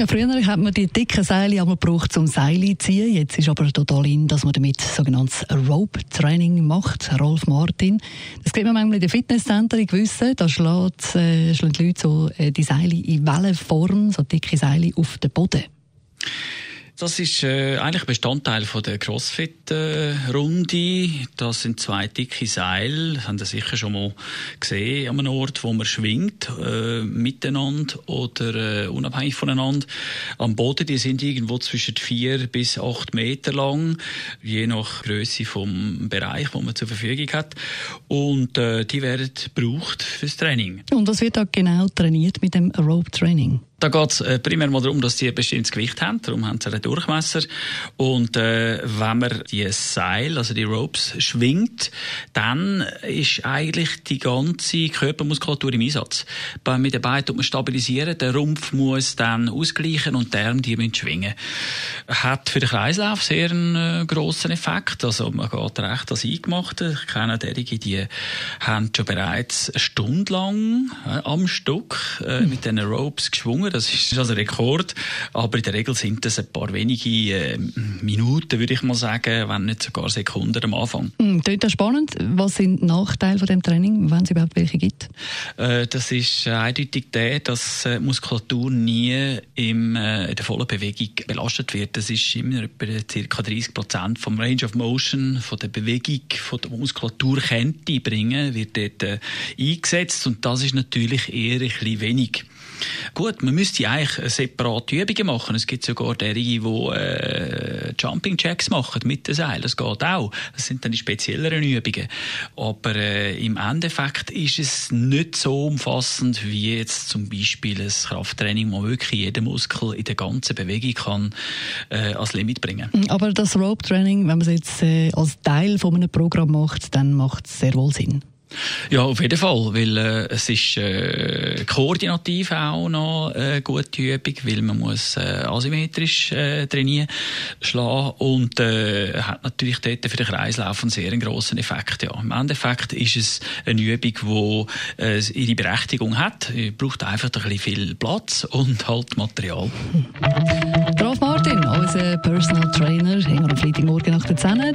ja, früher hat man die dicken Seile einmal gebraucht, um Seile zu ziehen. Jetzt ist aber total in, dass man damit sogenanntes Rope-Training macht. Rolf Martin. Das sieht man manchmal in den Fitnesscenter gewissen. Da schlägt, äh, schlagen die Leute so äh, die Seile in Wellenform, so dicke Seile auf den Boden. Das ist äh, eigentlich Bestandteil von der Crossfit-Runde. Das sind zwei dicke Seile. Das haben Sie sicher schon mal gesehen an einem Ort, wo man schwingt, äh, miteinander oder äh, unabhängig voneinander. Am Boden, die sind irgendwo zwischen vier bis acht Meter lang, je nach Größe vom Bereich, wo man zur Verfügung hat. Und äh, die werden gebraucht fürs Training. Und was wird da genau trainiert mit dem Rope-Training? Da geht es äh, primär mal darum, dass sie ein bestimmtes Gewicht haben, darum haben sie einen Durchmesser. Und äh, wenn man die Seil, also die Ropes, schwingt, dann ist eigentlich die ganze Körpermuskulatur im Einsatz. Mit den Beinen tut man stabilisieren, der Rumpf muss dann ausgleichen und die Arme die müssen schwingen. Hat für den Kreislauf sehr einen äh, grossen Effekt. Also man geht recht als Eingemachte. Ich kenne derige, die haben schon bereits eine Stunde lang äh, am Stück äh, mit diesen Ropes geschwungen das ist also ein Rekord. Aber in der Regel sind das ein paar wenige äh, Minuten, würde ich mal sagen, wenn nicht sogar Sekunden am Anfang. Mhm, das spannend. Was sind die Nachteile von dem Training, wenn es überhaupt welche gibt? Äh, das ist eindeutig der, dass äh, Muskulatur nie im, äh, in der vollen Bewegung belastet wird. Das ist immer etwa ca. 30 Prozent vom Range of Motion, von der Bewegung, von der Muskulatur könnte bringen, wird dort äh, eingesetzt. Und das ist natürlich eher ein bisschen wenig. Gut, man müsste eigentlich separate Übungen machen. Es gibt sogar derige, die äh, Jumping Jacks machen mit den Seilen. Das geht auch. Das sind dann die spezielleren Übungen. Aber äh, im Endeffekt ist es nicht so umfassend wie jetzt zum Beispiel ein Krafttraining, wo wirklich jeder Muskel in der ganzen Bewegung kann äh, als Limit bringen. Aber das Rope Training, wenn man es jetzt äh, als Teil von einem Programm macht, dann macht es sehr wohl Sinn. Ja, auf jeden Fall, weil äh, es ist äh, koordinativ auch noch eine äh, gute Übung, weil man muss äh, asymmetrisch äh, trainieren, schlagen und äh, hat natürlich dort für den Kreislauf einen sehr grossen Effekt. Ja. Im Endeffekt ist es eine Übung, die äh, ihre Berechtigung hat. Sie braucht einfach ein bisschen viel Platz und halt Material. Rolf Martin, unser Personal Trainer, hängen am Freitagmorgen nach der 10